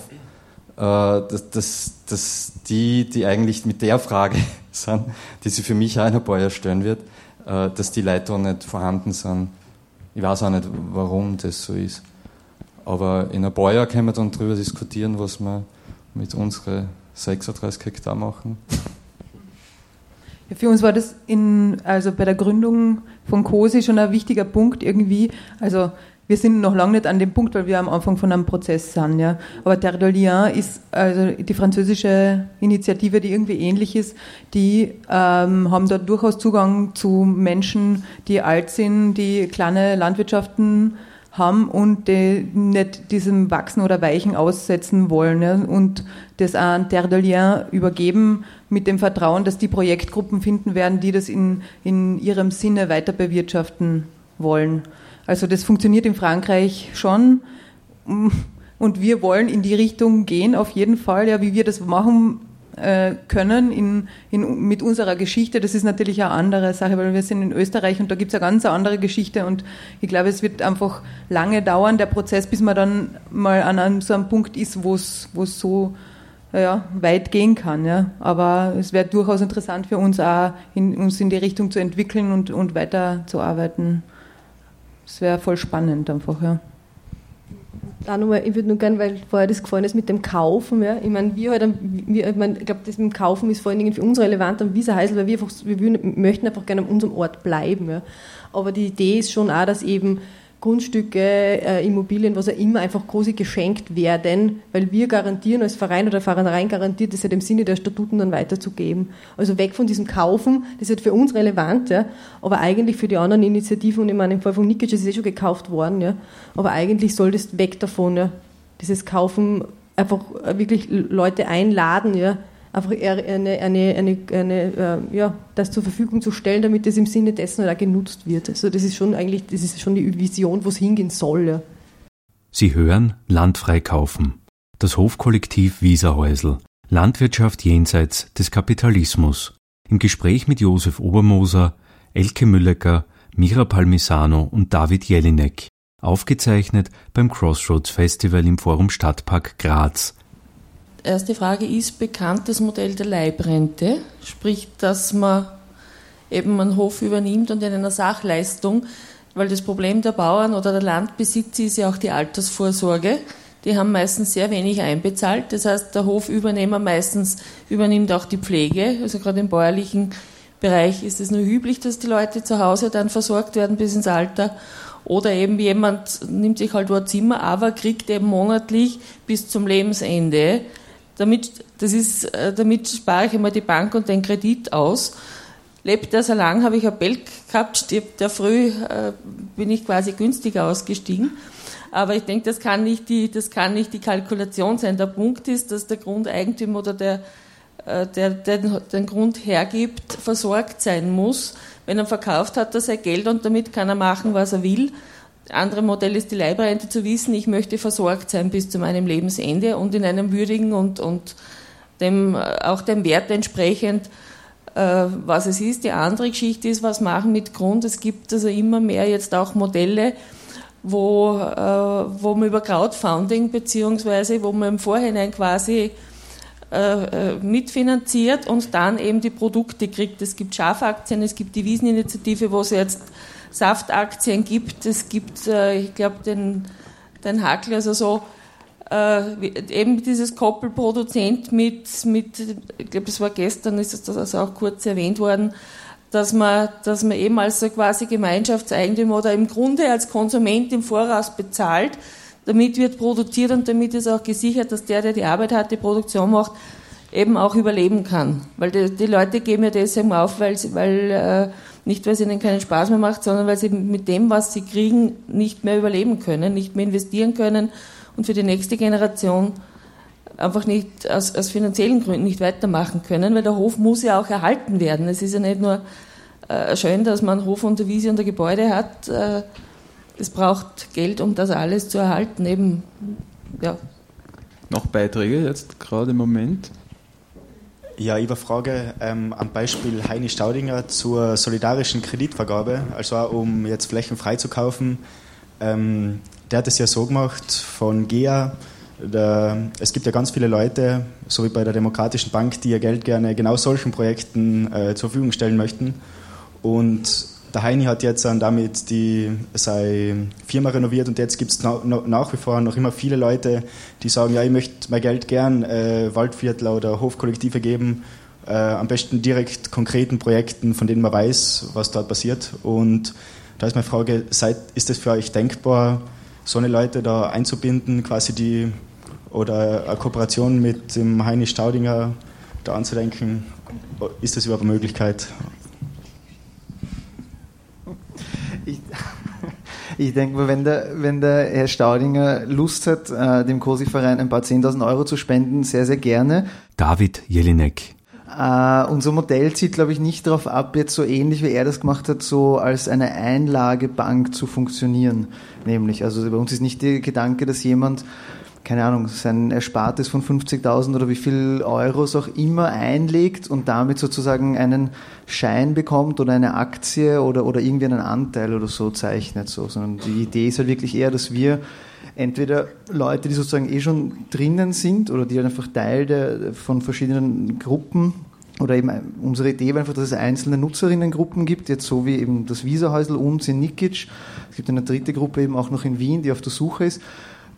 äh, dass, dass, dass die, die eigentlich mit der Frage sind, die sie für mich auch in ein paar Jahren stellen wird, äh, dass die Leute da nicht vorhanden sind. Ich weiß auch nicht, warum das so ist. Aber in ein paar Jahren können wir dann darüber diskutieren, was wir mit unseren 36 Hektar machen. Für uns war das in, also bei der Gründung von COSI schon ein wichtiger Punkt irgendwie. Also wir sind noch lange nicht an dem Punkt, weil wir am Anfang von einem Prozess sind. Ja. Aber Terre de Lien ist also die französische Initiative, die irgendwie ähnlich ist. Die ähm, haben dort durchaus Zugang zu Menschen, die alt sind, die kleine Landwirtschaften haben und die nicht diesem Wachsen oder Weichen aussetzen wollen ja, und das an Terre de Lien übergeben mit dem Vertrauen, dass die Projektgruppen finden werden, die das in, in ihrem Sinne weiter bewirtschaften wollen. Also das funktioniert in Frankreich schon. Und wir wollen in die Richtung gehen, auf jeden Fall. Ja, wie wir das machen können in, in, mit unserer Geschichte, das ist natürlich eine andere Sache, weil wir sind in Österreich und da gibt es eine ganz andere Geschichte und ich glaube, es wird einfach lange dauern, der Prozess, bis man dann mal an einem, so einem Punkt ist, wo es so ja, weit gehen kann. Ja. Aber es wäre durchaus interessant für uns auch, in, uns in die Richtung zu entwickeln und, und weiterzuarbeiten. Das wäre voll spannend einfach, ja. Auch nochmal, ich würde nur gerne, weil vorher das gefallen ist mit dem Kaufen, ja. Ich meine, wir halt, wir, ich, mein, ich glaube, das mit dem Kaufen ist vor allen Dingen für uns relevant am Wieserheisel, weil wir einfach, wir möchten einfach gerne an unserem Ort bleiben, ja. Aber die Idee ist schon auch, dass eben Grundstücke, äh, Immobilien, was auch immer, einfach quasi geschenkt werden, weil wir garantieren als Verein oder Verein garantiert, das ja dem Sinne der Statuten dann weiterzugeben. Also weg von diesem Kaufen, das ist halt für uns relevant, ja, aber eigentlich für die anderen Initiativen, und ich meine, im Fall von Nikic ist es eh schon gekauft worden, ja, aber eigentlich soll das weg davon, ja, dieses Kaufen, einfach wirklich Leute einladen, ja, einfach eine, eine, eine, eine, äh, ja, das zur Verfügung zu stellen, damit es im Sinne dessen auch genutzt wird. Also das ist schon eigentlich, das ist schon die Vision, wo es hingehen soll. Ja. Sie hören Land freikaufen. Das Hofkollektiv Wieserhäusl. Landwirtschaft jenseits des Kapitalismus. Im Gespräch mit Josef Obermoser, Elke Müllecker, Mira Palmisano und David Jelinek. Aufgezeichnet beim Crossroads Festival im Forum Stadtpark Graz erste Frage ist bekannt das Modell der Leibrente, sprich, dass man eben einen Hof übernimmt und in einer Sachleistung, weil das Problem der Bauern oder der Landbesitzer ist ja auch die Altersvorsorge. Die haben meistens sehr wenig einbezahlt. Das heißt, der Hofübernehmer meistens übernimmt auch die Pflege. Also gerade im bäuerlichen Bereich ist es nur üblich, dass die Leute zu Hause dann versorgt werden bis ins Alter. Oder eben jemand nimmt sich halt ein Zimmer, aber kriegt eben monatlich bis zum Lebensende. Damit, das ist, äh, damit spare ich immer die Bank und den Kredit aus. Lebt er so lang, habe ich ein Belg gehabt, stirbt der früh, äh, bin ich quasi günstiger ausgestiegen. Aber ich denke, das kann nicht die, das kann nicht die Kalkulation sein. Der Punkt ist, dass der Grundeigentümer oder der, äh, der, der den Grund hergibt, versorgt sein muss. Wenn er verkauft, hat er sein Geld und damit kann er machen, was er will. Andere Modell ist die Leibrente zu wissen, ich möchte versorgt sein bis zu meinem Lebensende und in einem würdigen und, und dem, auch dem Wert entsprechend, äh, was es ist. Die andere Geschichte ist, was machen mit Grund. Es gibt also immer mehr jetzt auch Modelle, wo, äh, wo man über Crowdfunding beziehungsweise wo man im Vorhinein quasi äh, äh, mitfinanziert und dann eben die Produkte kriegt. Es gibt Schafaktien, es gibt die Wieseninitiative, wo es jetzt Saftaktien gibt, es gibt, äh, ich glaube, den, den Hackl, also so, eben dieses Koppelproduzent mit, mit ich glaube, das war gestern, ist das also auch kurz erwähnt worden, dass man, dass man eben als so quasi Gemeinschaftseigentümer oder im Grunde als Konsument im Voraus bezahlt, damit wird produziert und damit ist auch gesichert, dass der, der die Arbeit hat, die Produktion macht, eben auch überleben kann. Weil die, die Leute geben ja deswegen auf, weil, sie, weil äh, nicht weil es ihnen keinen Spaß mehr macht, sondern weil sie mit dem, was sie kriegen, nicht mehr überleben können, nicht mehr investieren können und für die nächste Generation einfach nicht aus, aus finanziellen Gründen nicht weitermachen können, weil der Hof muss ja auch erhalten werden. Es ist ja nicht nur äh, schön, dass man Hof und Wiese und ein Gebäude hat. Äh, es braucht Geld, um das alles zu erhalten. Eben, ja. Noch Beiträge jetzt gerade im Moment? Ja, ich eine Frage ähm, am Beispiel Heini Staudinger zur solidarischen Kreditvergabe, also auch um jetzt Flächen freizukaufen. Ähm, der hat es ja so gemacht von GEA. Der, es gibt ja ganz viele Leute, so wie bei der Demokratischen Bank, die ihr Geld gerne genau solchen Projekten äh, zur Verfügung stellen möchten. Und der Heini hat jetzt damit die, seine Firma renoviert und jetzt gibt es na, nach wie vor noch immer viele Leute, die sagen, ja, ich möchte mein Geld gern äh, Waldviertler oder Hofkollektive geben, äh, am besten direkt konkreten Projekten, von denen man weiß, was dort passiert. Und da ist meine Frage, seid, ist es für euch denkbar, so eine Leute da einzubinden, quasi die, oder eine Kooperation mit dem Heini Staudinger da anzudenken? Ist das überhaupt eine Möglichkeit? Ich denke mal, wenn der, wenn der Herr Staudinger Lust hat, äh, dem COSI-Verein ein paar 10.000 Euro zu spenden, sehr, sehr gerne. David Jelinek. Uh, unser Modell zieht, glaube ich, nicht darauf ab, jetzt so ähnlich wie er das gemacht hat, so als eine Einlagebank zu funktionieren. Nämlich, also bei uns ist nicht der Gedanke, dass jemand keine Ahnung, sein Erspartes von 50.000 oder wie viel Euros auch immer einlegt und damit sozusagen einen Schein bekommt oder eine Aktie oder, oder irgendwie einen Anteil oder so zeichnet. So. Sondern die Idee ist halt wirklich eher, dass wir entweder Leute, die sozusagen eh schon drinnen sind oder die halt einfach Teil der, von verschiedenen Gruppen oder eben unsere Idee war einfach, dass es einzelne Nutzerinnengruppen gibt, jetzt so wie eben das Visa-Häusl uns in Nikic. Es gibt eine dritte Gruppe eben auch noch in Wien, die auf der Suche ist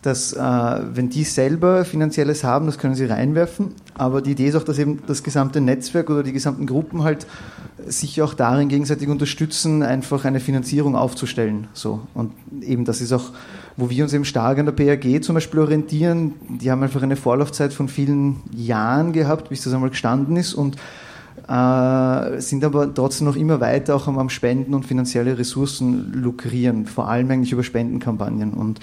dass äh, wenn die selber finanzielles haben, das können sie reinwerfen. Aber die Idee ist auch, dass eben das gesamte Netzwerk oder die gesamten Gruppen halt sich auch darin gegenseitig unterstützen, einfach eine Finanzierung aufzustellen. So. Und eben das ist auch, wo wir uns eben stark an der PAG zum Beispiel orientieren. Die haben einfach eine Vorlaufzeit von vielen Jahren gehabt, bis das einmal gestanden ist und äh, sind aber trotzdem noch immer weiter auch am Spenden und finanzielle Ressourcen lukrieren, vor allem eigentlich über Spendenkampagnen. Und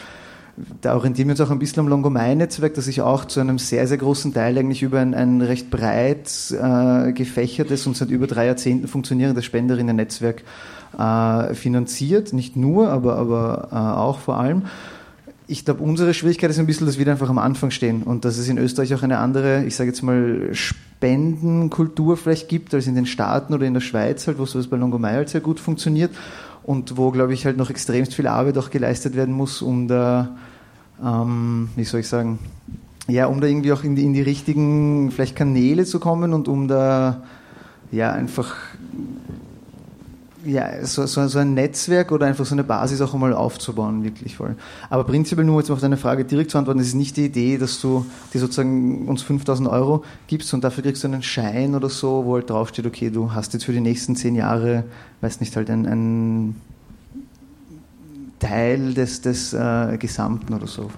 da orientieren wir uns auch ein bisschen am Longomai-Netzwerk, das sich auch zu einem sehr, sehr großen Teil eigentlich über ein, ein recht breit äh, gefächertes und seit über drei Jahrzehnten funktionierendes Spenderinnen-Netzwerk äh, finanziert. Nicht nur, aber, aber äh, auch vor allem. Ich glaube, unsere Schwierigkeit ist ein bisschen, dass wir einfach am Anfang stehen und dass es in Österreich auch eine andere, ich sage jetzt mal, Spendenkultur vielleicht gibt als in den Staaten oder in der Schweiz, halt, wo sowas bei Longomai halt sehr gut funktioniert und wo, glaube ich, halt noch extremst viel Arbeit auch geleistet werden muss, um da, ähm, wie soll ich sagen, ja, um da irgendwie auch in die, in die richtigen vielleicht Kanäle zu kommen und um da ja einfach ja, so, so, so, ein Netzwerk oder einfach so eine Basis auch einmal aufzubauen, wirklich voll. Aber prinzipiell nur jetzt auf deine Frage direkt zu antworten, es ist nicht die Idee, dass du dir sozusagen uns 5000 Euro gibst und dafür kriegst du einen Schein oder so, wo halt draufsteht, okay, du hast jetzt für die nächsten zehn Jahre, weiß nicht, halt ein, ein Teil des, des äh, Gesamten oder so.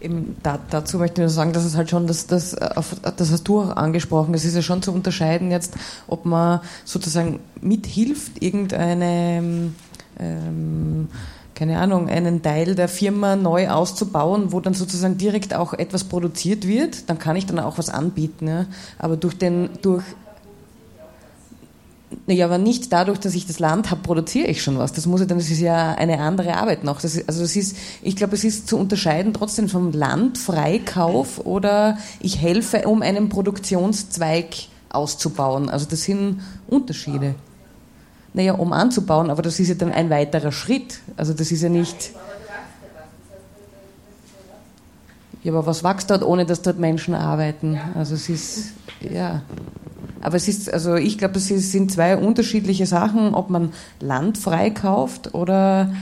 Eben da, dazu möchte ich nur sagen, dass es halt schon, das, das, das hast du auch angesprochen, das ist ja schon zu unterscheiden jetzt, ob man sozusagen mithilft, irgendeine, ähm, keine Ahnung, einen Teil der Firma neu auszubauen, wo dann sozusagen direkt auch etwas produziert wird, dann kann ich dann auch was anbieten. Ja. Aber durch den, durch ja, aber nicht dadurch, dass ich das Land habe, produziere ich schon was. Das muss ich dann, das ist ja eine andere Arbeit noch. Das ist, also das ist, ich glaube, es ist zu unterscheiden trotzdem vom Landfreikauf oder ich helfe, um einen Produktionszweig auszubauen. Also das sind Unterschiede. Naja, um anzubauen, aber das ist ja dann ein weiterer Schritt. Also das ist ja nicht. Ja, aber was wächst dort, ohne dass dort Menschen arbeiten? Also es ist, ja. Aber es ist, also ich glaube, es sind zwei unterschiedliche Sachen, ob man Land freikauft oder,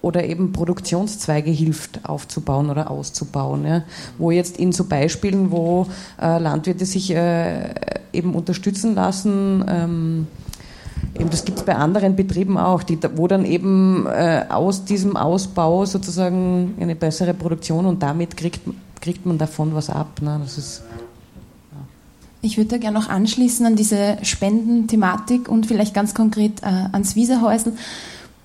oder eben Produktionszweige hilft aufzubauen oder auszubauen. Ja. Wo jetzt in so Beispielen, wo äh, Landwirte sich äh, eben unterstützen lassen, ähm, Eben, das gibt es bei anderen Betrieben auch, die, wo dann eben äh, aus diesem Ausbau sozusagen eine bessere Produktion und damit kriegt, kriegt man davon was ab. Ne? Das ist ich würde da gerne noch anschließen an diese Spendenthematik und vielleicht ganz konkret äh, ans Wieserhäusl.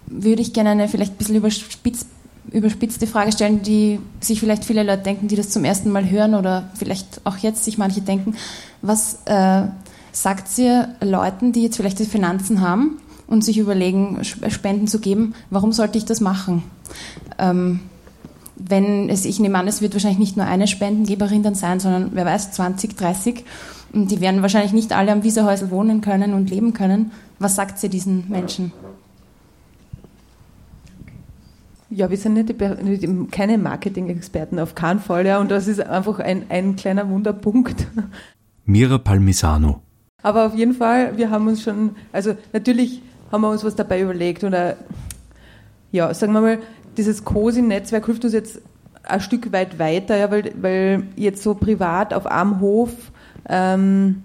Würde ich gerne eine vielleicht ein bisschen überspitz, überspitzte Frage stellen, die sich vielleicht viele Leute denken, die das zum ersten Mal hören oder vielleicht auch jetzt sich manche denken. Was äh, sagt ihr Leuten, die jetzt vielleicht die Finanzen haben und sich überlegen, Spenden zu geben, warum sollte ich das machen? Ähm, wenn es, ich nehme an, es wird wahrscheinlich nicht nur eine Spendengeberin dann sein, sondern wer weiß, 20, 30. Und die werden wahrscheinlich nicht alle am Wieserhäusl wohnen können und leben können. Was sagt sie diesen Menschen? Ja, wir sind nicht die, keine Marketing-Experten auf keinen Fall, ja, und das ist einfach ein, ein kleiner Wunderpunkt. Mira Palmisano. Aber auf jeden Fall, wir haben uns schon, also natürlich haben wir uns was dabei überlegt oder ja, sagen wir mal, dieses COSI-Netzwerk hilft uns jetzt ein Stück weit weiter, ja, weil, weil jetzt so privat auf einem Hof ähm,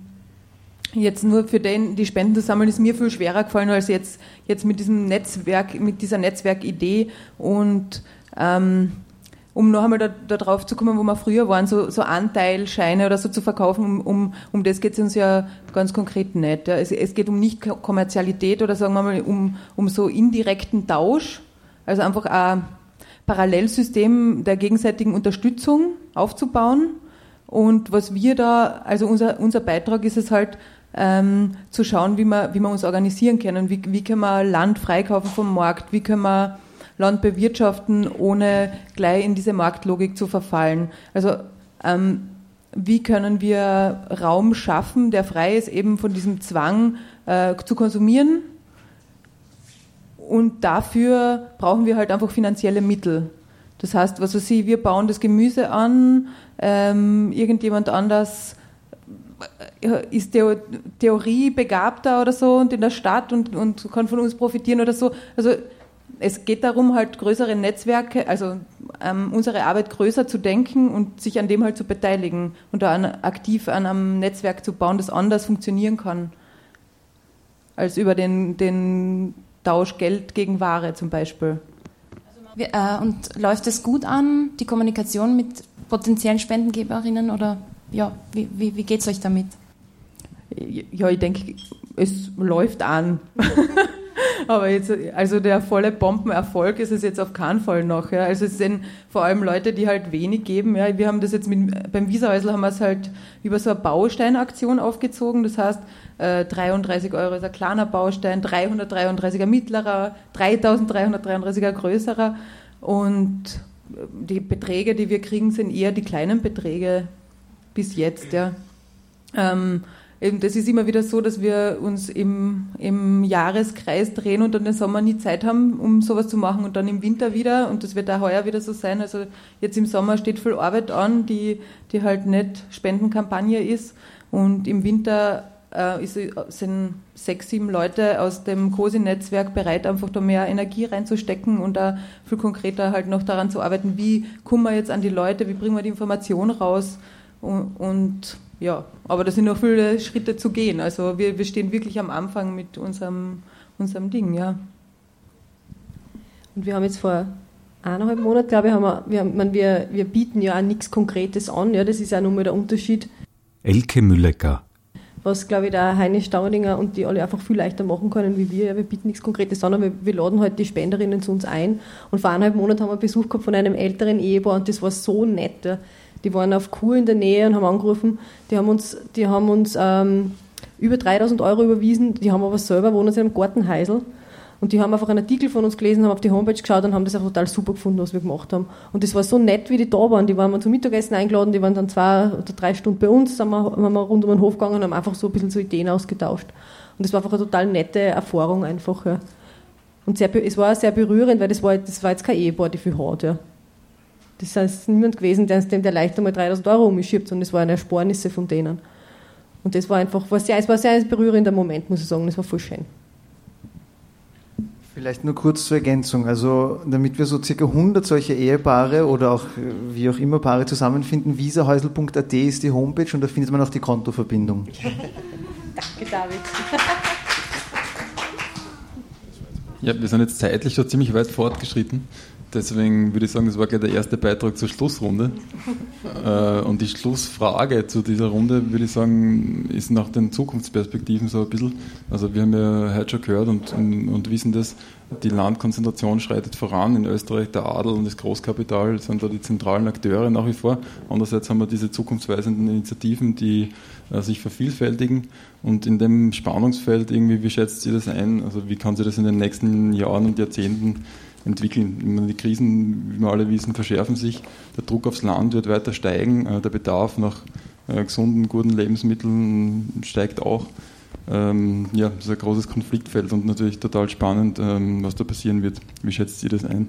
jetzt nur für den die Spenden zu sammeln, ist mir viel schwerer gefallen als jetzt, jetzt mit diesem Netzwerk, mit dieser Netzwerkidee und ähm, um noch einmal darauf da, drauf zu kommen, wo wir früher waren, so, so Anteilscheine oder so zu verkaufen, um, um, um das geht es uns ja ganz konkret nicht. Ja. Es, es, geht um Nicht-Kommerzialität oder sagen wir mal um, um so indirekten Tausch, also einfach ein Parallelsystem der gegenseitigen Unterstützung aufzubauen und was wir da, also unser, unser Beitrag ist es halt, ähm, zu schauen, wie wir, wie wir uns organisieren können. Wie, wie können wir Land freikaufen vom Markt? Wie können wir Land bewirtschaften, ohne gleich in diese Marktlogik zu verfallen? Also, ähm, wie können wir Raum schaffen, der frei ist, eben von diesem Zwang äh, zu konsumieren? Und dafür brauchen wir halt einfach finanzielle Mittel. Das heißt, was weiß ich, wir bauen das Gemüse an, ähm, irgendjemand anders äh, ist Theo Theorie begabter oder so und in der Stadt und, und kann von uns profitieren oder so. Also es geht darum, halt größere Netzwerke, also ähm, unsere Arbeit größer zu denken und sich an dem halt zu beteiligen und da an, aktiv an einem Netzwerk zu bauen, das anders funktionieren kann als über den, den Tausch Geld gegen Ware zum Beispiel. Äh, und läuft es gut an, die Kommunikation mit potenziellen Spendengeberinnen oder ja, wie, wie, wie geht es euch damit? Ja, ich denke, es läuft an. Aber jetzt, also der volle Bombenerfolg ist es jetzt auf keinen Fall noch. Ja. Also es sind vor allem Leute, die halt wenig geben. Ja. Wir haben das jetzt mit, beim Wiesahäusl haben wir es halt über so eine Bausteinaktion aufgezogen. Das heißt, äh, 33 Euro ist ein kleiner Baustein, 333er mittlerer, 3333er größerer. Und die Beträge, die wir kriegen, sind eher die kleinen Beträge bis jetzt. Ja. Ähm, eben, das ist immer wieder so, dass wir uns im, im Jahreskreis drehen und dann im Sommer nie Zeit haben, um sowas zu machen und dann im Winter wieder. Und das wird auch heuer wieder so sein. Also jetzt im Sommer steht viel Arbeit an, die, die halt nicht Spendenkampagne ist. Und im Winter äh, ist, sind sechs, sieben Leute aus dem COSI-Netzwerk bereit, einfach da mehr Energie reinzustecken und da viel konkreter halt noch daran zu arbeiten, wie kommen wir jetzt an die Leute, wie bringen wir die Information raus. Und, und ja, aber da sind noch viele Schritte zu gehen. Also wir, wir stehen wirklich am Anfang mit unserem unserem Ding, ja. Und wir haben jetzt vor eineinhalb Monaten, glaube ich, haben wir, wir, man, wir, wir bieten ja auch nichts Konkretes an, ja, das ist auch nochmal der Unterschied. Elke Müllecker. Was, glaube ich, der Heine Staudinger und die alle einfach viel leichter machen können wie wir. Ja, wir bieten nichts Konkretes an, aber wir, wir laden halt die Spenderinnen zu uns ein. Und vor eineinhalb Monaten haben wir Besuch gehabt von einem älteren Ehepaar und das war so nett. Ja. Die waren auf Kur in der Nähe und haben angerufen. Die haben uns, die haben uns ähm, über 3000 Euro überwiesen. Die haben aber selber wohnen in einem Gartenheisel. Und die haben einfach einen Artikel von uns gelesen, haben auf die Homepage geschaut und haben das einfach total super gefunden, was wir gemacht haben. Und das war so nett, wie die da waren. Die waren mal zum Mittagessen eingeladen, die waren dann zwei oder drei Stunden bei uns, sind wir, haben wir rund um den Hof gegangen und haben einfach so ein bisschen so Ideen ausgetauscht. Und das war einfach eine total nette Erfahrung einfach. Ja. Und sehr, es war sehr berührend, weil das war, das war jetzt kein Ehepaar, die viel hat. Ja. Das heißt, niemand gewesen, der, dem der leicht einmal 3000 Euro umschiebt, sondern es waren Ersparnisse von denen. Und das war einfach, war sehr, es war sehr ein berührender Moment, muss ich sagen. Das war voll schön. Vielleicht nur kurz zur Ergänzung. Also, damit wir so circa 100 solche Ehepaare oder auch wie auch immer Paare zusammenfinden, visahäusl.at ist die Homepage und da findet man auch die Kontoverbindung. Danke, David. Ja, wir sind jetzt zeitlich schon ziemlich weit fortgeschritten. Deswegen würde ich sagen, das war gleich der erste Beitrag zur Schlussrunde. Äh, und die Schlussfrage zu dieser Runde, würde ich sagen, ist nach den Zukunftsperspektiven so ein bisschen. Also wir haben ja heute schon gehört und, und, und wissen das, die Landkonzentration schreitet voran. In Österreich der Adel und das Großkapital sind da die zentralen Akteure nach wie vor. Andererseits haben wir diese zukunftsweisenden Initiativen, die äh, sich vervielfältigen. Und in dem Spannungsfeld irgendwie, wie schätzt ihr das ein? Also wie kann sich das in den nächsten Jahren und Jahrzehnten entwickeln. Die Krisen, wie wir alle wissen, verschärfen sich. Der Druck aufs Land wird weiter steigen. Äh, der Bedarf nach äh, gesunden, guten Lebensmitteln steigt auch. Ähm, ja, das ist ein großes Konfliktfeld und natürlich total spannend, ähm, was da passieren wird. Wie schätzt ihr das ein?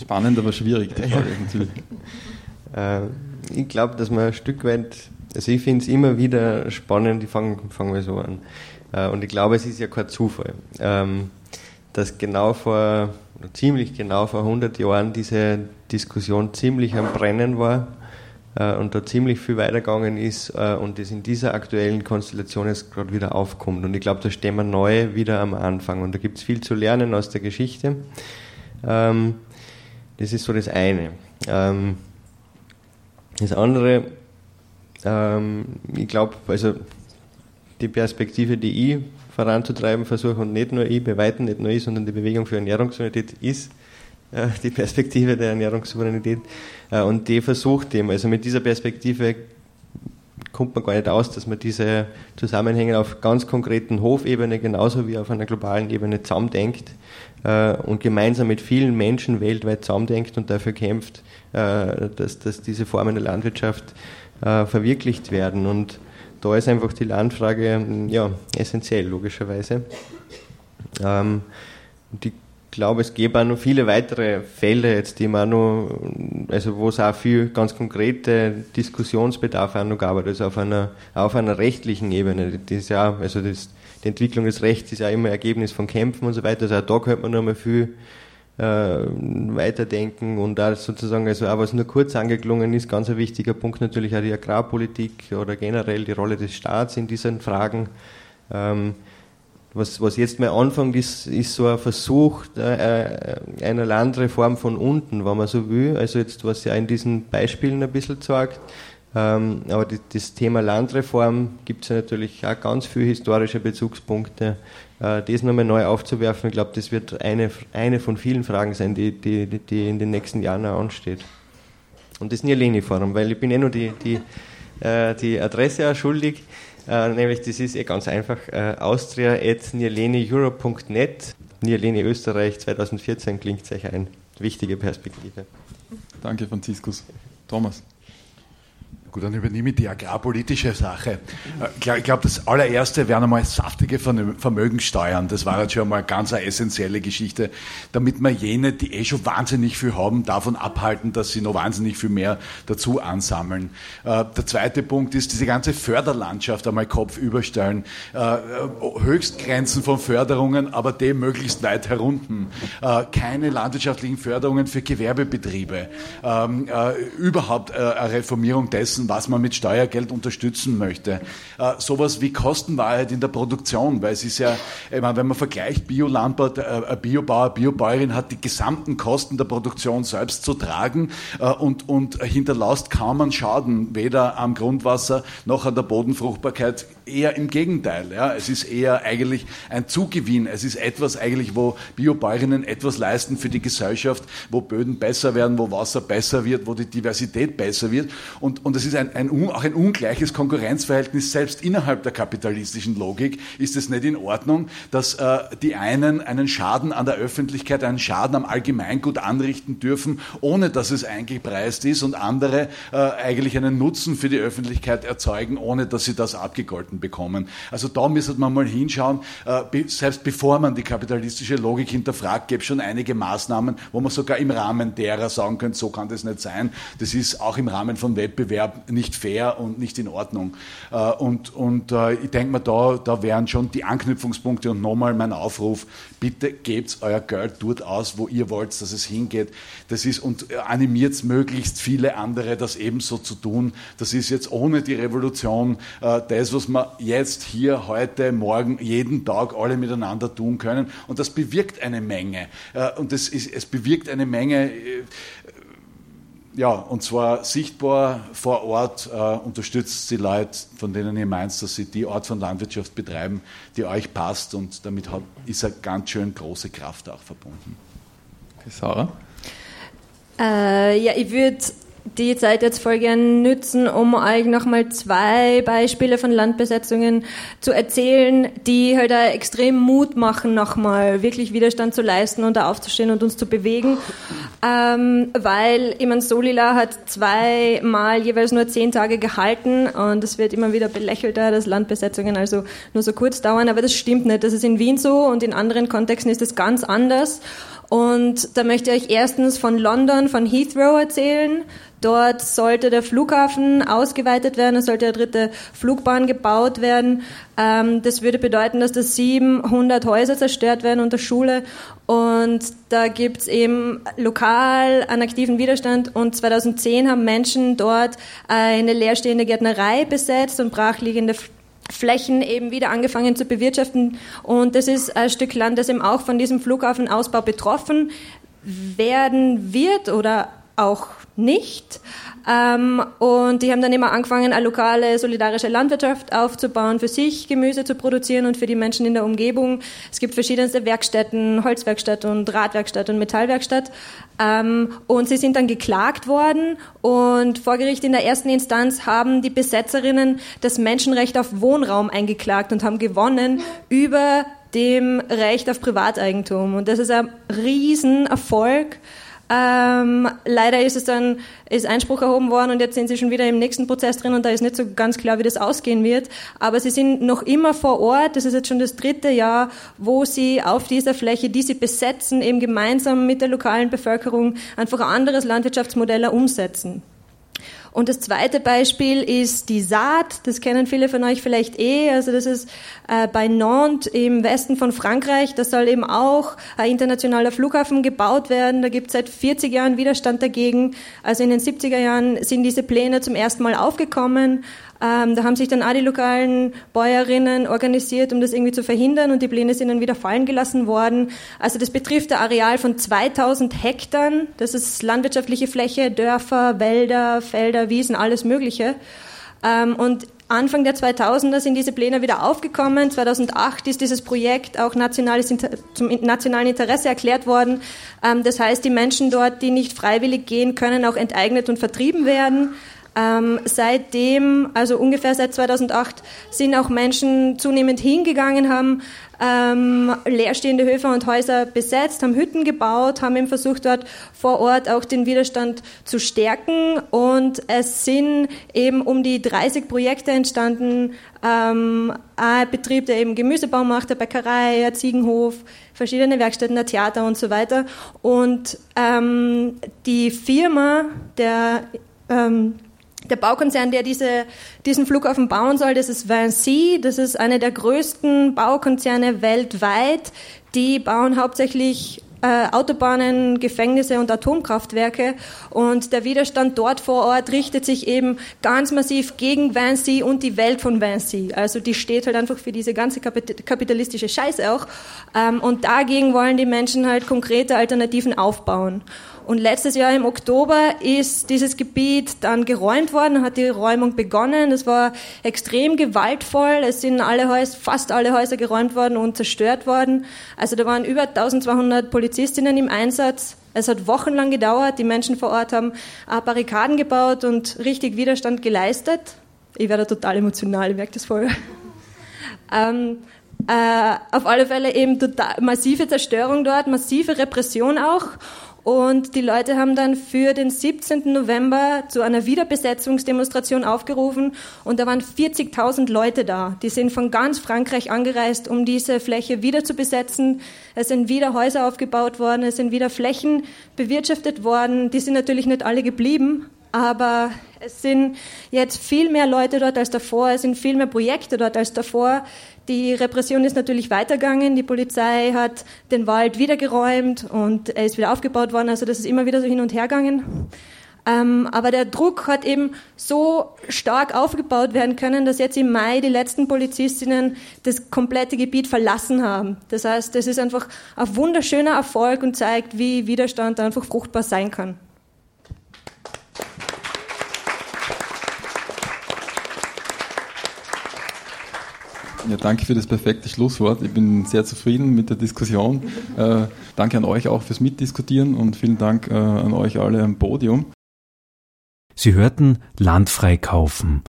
Spannend, aber schwierig, die Frage natürlich. Äh, ich glaube, dass man ein Stück weit, also ich finde es immer wieder spannend, ich fange fang mal so an. Äh, und ich glaube, es ist ja kein Zufall, ähm, dass genau vor, ziemlich genau vor 100 Jahren diese Diskussion ziemlich am Brennen war äh, und da ziemlich viel weitergegangen ist äh, und das in dieser aktuellen Konstellation jetzt gerade wieder aufkommt. Und ich glaube, da stehen wir neu wieder am Anfang und da gibt es viel zu lernen aus der Geschichte. Ähm, das ist so das eine. Ähm, das andere, ich glaube, also die Perspektive, die ich voranzutreiben versuche und nicht nur ich, bei weitem nicht nur ich, sondern die Bewegung für Ernährungssouveränität ist äh, die Perspektive der Ernährungssouveränität äh, und die versucht dem, also mit dieser Perspektive kommt man gar nicht aus, dass man diese Zusammenhänge auf ganz konkreten Hofebene genauso wie auf einer globalen Ebene zusammendenkt äh, und gemeinsam mit vielen Menschen weltweit zusammendenkt und dafür kämpft, dass, dass diese Formen der Landwirtschaft verwirklicht werden. Und da ist einfach die Landfrage ja, essentiell, logischerweise. Ähm, ich glaube, es gäbe auch noch viele weitere Fälle, jetzt, die man noch, also wo es auch viel ganz konkrete Diskussionsbedarf auch noch gab, also auf einer, auf einer rechtlichen Ebene. Das ist ja, also das, die Entwicklung des Rechts ist ja immer Ergebnis von Kämpfen und so weiter. Also auch da könnte man noch mal viel äh, weiterdenken und da sozusagen, also auch was nur kurz angeklungen ist, ganz ein wichtiger Punkt natürlich auch die Agrarpolitik oder generell die Rolle des Staats in diesen Fragen. Ähm, was, was jetzt mal anfängt, ist, ist so ein Versuch äh, einer Landreform von unten, wenn man so will. Also jetzt, was ja in diesen Beispielen ein bisschen zeigt, ähm, aber die, das Thema Landreform gibt es ja natürlich auch ganz viele historische Bezugspunkte. Äh, das nochmal neu aufzuwerfen, ich glaube, das wird eine, eine von vielen Fragen sein, die, die, die in den nächsten Jahren auch ansteht. Und das Nierleni-Forum, weil ich bin eh nur die, die, äh, die Adresse auch schuldig, äh, nämlich das ist eh ganz einfach, äh, austria.nierlenieurope.net, Nierleni Österreich 2014 klingt euch ein. Wichtige Perspektive. Danke, Franziskus. Thomas. Gut, dann übernehme ich die agrarpolitische Sache. Äh, ich glaube, das allererste wären einmal saftige Vermögenssteuern. Das war jetzt schon mal ganz eine essentielle Geschichte, damit man jene, die eh schon wahnsinnig viel haben, davon abhalten, dass sie noch wahnsinnig viel mehr dazu ansammeln. Äh, der zweite Punkt ist, diese ganze Förderlandschaft einmal Kopf überstellen. Äh, Höchstgrenzen von Förderungen, aber dem möglichst weit herunten. Keine landwirtschaftlichen Förderungen für Gewerbebetriebe. Ähm, überhaupt eine Reformierung dessen, dessen, was man mit Steuergeld unterstützen möchte. Äh, sowas wie Kostenwahrheit in der Produktion, weil es ist ja, meine, wenn man vergleicht, Biolandbau, äh, Biobauer, Biobäuerin hat die gesamten Kosten der Produktion selbst zu tragen äh, und, und hinterlässt kaum einen Schaden, weder am Grundwasser noch an der Bodenfruchtbarkeit. Eher im Gegenteil. Ja. Es ist eher eigentlich ein Zugewinn. Es ist etwas eigentlich, wo Biobäuerinnen etwas leisten für die Gesellschaft, wo Böden besser werden, wo Wasser besser wird, wo die Diversität besser wird. Und, und es ist ein, ein, auch ein ungleiches Konkurrenzverhältnis. Selbst innerhalb der kapitalistischen Logik ist es nicht in Ordnung, dass äh, die einen einen Schaden an der Öffentlichkeit, einen Schaden am Allgemeingut anrichten dürfen, ohne dass es eingepreist ist und andere äh, eigentlich einen Nutzen für die Öffentlichkeit erzeugen, ohne dass sie das abgegolten bekommen. Also da müsste man mal hinschauen, äh, selbst bevor man die kapitalistische Logik hinterfragt, gäbe es schon einige Maßnahmen, wo man sogar im Rahmen derer sagen könnte, so kann das nicht sein. Das ist auch im Rahmen von Wettbewerb nicht fair und nicht in Ordnung. Äh, und, und äh, ich denke mal, da, da wären schon die Anknüpfungspunkte und nochmal mein Aufruf, bitte gebt euer Geld dort aus, wo ihr wollt, dass es hingeht. Das ist und animiert möglichst viele andere, das ebenso zu tun. Das ist jetzt ohne die Revolution das, was wir jetzt hier, heute, morgen, jeden Tag alle miteinander tun können. Und das bewirkt eine Menge. Äh, und das ist, es bewirkt eine Menge. Äh, ja, und zwar sichtbar vor Ort äh, unterstützt die Leute, von denen ihr meint, dass sie die Art von Landwirtschaft betreiben, die euch passt und damit hat, ist eine ganz schön große Kraft auch verbunden. Okay, Sarah? Äh, ja, ich würde die Zeit jetzt voll gern nützen, um euch nochmal zwei Beispiele von Landbesetzungen zu erzählen, die halt da extrem Mut machen, nochmal wirklich Widerstand zu leisten und da aufzustehen und uns zu bewegen. Ähm, weil Iman Solila hat zweimal jeweils nur zehn Tage gehalten und es wird immer wieder belächelt, dass Landbesetzungen also nur so kurz dauern, aber das stimmt nicht. Das ist in Wien so und in anderen Kontexten ist es ganz anders. Und da möchte ich euch erstens von London, von Heathrow erzählen. Dort sollte der Flughafen ausgeweitet werden, es sollte eine dritte Flugbahn gebaut werden. Ähm, das würde bedeuten, dass da 700 Häuser zerstört werden unter Schule. Und da gibt's eben lokal einen aktiven Widerstand. Und 2010 haben Menschen dort eine leerstehende Gärtnerei besetzt und brachliegende Flächen eben wieder angefangen zu bewirtschaften. Und das ist ein Stück Land, das eben auch von diesem Flughafenausbau betroffen werden wird oder auch nicht. Ähm, und die haben dann immer angefangen, eine lokale solidarische Landwirtschaft aufzubauen, für sich Gemüse zu produzieren und für die Menschen in der Umgebung. Es gibt verschiedenste Werkstätten, Holzwerkstatt und Radwerkstatt und Metallwerkstatt. Ähm, und sie sind dann geklagt worden und vor Gericht in der ersten Instanz haben die Besetzerinnen das Menschenrecht auf Wohnraum eingeklagt und haben gewonnen über dem Recht auf Privateigentum. Und das ist ein Riesenerfolg. Ähm, leider ist es dann ist Einspruch erhoben worden und jetzt sind sie schon wieder im nächsten Prozess drin und da ist nicht so ganz klar, wie das ausgehen wird. Aber sie sind noch immer vor Ort. Das ist jetzt schon das dritte Jahr, wo sie auf dieser Fläche, die sie besetzen, eben gemeinsam mit der lokalen Bevölkerung einfach ein anderes Landwirtschaftsmodell umsetzen. Und das zweite Beispiel ist die Saat. Das kennen viele von euch vielleicht eh. Also das ist äh, bei Nantes im Westen von Frankreich. Da soll eben auch ein internationaler Flughafen gebaut werden. Da gibt es seit 40 Jahren Widerstand dagegen. Also in den 70er Jahren sind diese Pläne zum ersten Mal aufgekommen. Ähm, da haben sich dann auch die lokalen Bäuerinnen organisiert, um das irgendwie zu verhindern und die Pläne sind dann wieder fallen gelassen worden. Also das betrifft ein Areal von 2000 Hektar. Das ist landwirtschaftliche Fläche, Dörfer, Wälder, Felder, Wiesen, alles Mögliche. Ähm, und Anfang der 2000er sind diese Pläne wieder aufgekommen. 2008 ist dieses Projekt auch nationales, zum nationalen Interesse erklärt worden. Ähm, das heißt, die Menschen dort, die nicht freiwillig gehen, können auch enteignet und vertrieben werden. Ähm, seitdem, also ungefähr seit 2008, sind auch Menschen zunehmend hingegangen, haben ähm, leerstehende Höfe und Häuser besetzt, haben Hütten gebaut, haben eben versucht, dort vor Ort auch den Widerstand zu stärken. Und es sind eben um die 30 Projekte entstanden. Ähm, ein Betrieb, der eben Gemüsebau macht, eine Bäckerei, ein Ziegenhof, verschiedene Werkstätten, ein Theater und so weiter. Und ähm, die Firma, der ähm, der Baukonzern, der diese, diesen Flughafen bauen soll, das ist Vinci. Das ist einer der größten Baukonzerne weltweit. Die bauen hauptsächlich äh, Autobahnen, Gefängnisse und Atomkraftwerke. Und der Widerstand dort vor Ort richtet sich eben ganz massiv gegen Vancy und die Welt von Vancy. Also die steht halt einfach für diese ganze kapitalistische Scheiße auch. Ähm, und dagegen wollen die Menschen halt konkrete Alternativen aufbauen. Und letztes Jahr im Oktober ist dieses Gebiet dann geräumt worden, hat die Räumung begonnen. Es war extrem gewaltvoll. Es sind alle Häuser, fast alle Häuser geräumt worden und zerstört worden. Also da waren über 1200 Polizistinnen im Einsatz. Es hat wochenlang gedauert. Die Menschen vor Ort haben Barrikaden gebaut und richtig Widerstand geleistet. Ich werde total emotional, ich merke das voll. ähm, äh, auf alle Fälle eben total massive Zerstörung dort, massive Repression auch. Und die Leute haben dann für den 17. November zu einer Wiederbesetzungsdemonstration aufgerufen und da waren 40.000 Leute da. Die sind von ganz Frankreich angereist, um diese Fläche wieder zu besetzen. Es sind wieder Häuser aufgebaut worden, es sind wieder Flächen bewirtschaftet worden. Die sind natürlich nicht alle geblieben, aber es sind jetzt viel mehr Leute dort als davor, es sind viel mehr Projekte dort als davor. Die Repression ist natürlich weitergegangen. Die Polizei hat den Wald wieder geräumt und er ist wieder aufgebaut worden. Also das ist immer wieder so hin und her gegangen. Ähm, aber der Druck hat eben so stark aufgebaut werden können, dass jetzt im Mai die letzten Polizistinnen das komplette Gebiet verlassen haben. Das heißt, das ist einfach ein wunderschöner Erfolg und zeigt, wie Widerstand einfach fruchtbar sein kann. Ja, danke für das perfekte Schlusswort. Ich bin sehr zufrieden mit der Diskussion. Äh, danke an euch auch fürs Mitdiskutieren und vielen Dank äh, an euch alle am Podium. Sie hörten Land freikaufen.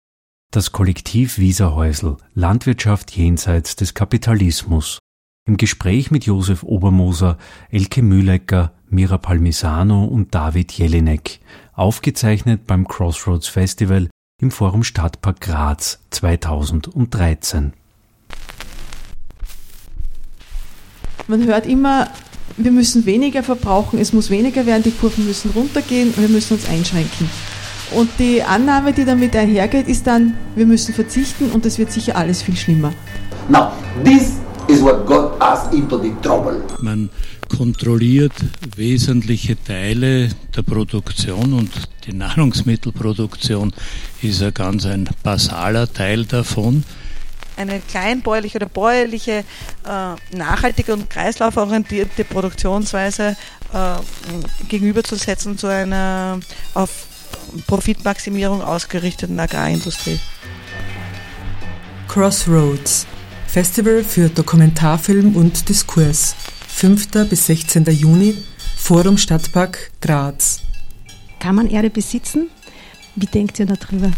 Das Kollektiv Wieserhäusl, Landwirtschaft jenseits des Kapitalismus. Im Gespräch mit Josef Obermoser, Elke Mühlecker, Mira Palmisano und David Jelinek. Aufgezeichnet beim Crossroads Festival im Forum Stadtpark Graz 2013. Man hört immer, wir müssen weniger verbrauchen, es muss weniger werden, die Kurven müssen runtergehen und wir müssen uns einschränken. Und die Annahme, die damit einhergeht, ist dann, wir müssen verzichten und es wird sicher alles viel schlimmer. Now, this is what got us into the trouble. Man kontrolliert wesentliche Teile der Produktion und die Nahrungsmittelproduktion ist ja ganz ein basaler Teil davon eine kleinbäuerliche oder bäuerliche, äh, nachhaltige und kreislauforientierte Produktionsweise äh, gegenüberzusetzen zu einer auf Profitmaximierung ausgerichteten Agrarindustrie. Crossroads, Festival für Dokumentarfilm und Diskurs, 5. bis 16. Juni, Forum Stadtpark Graz. Kann man Erde besitzen? Wie denkt ihr darüber?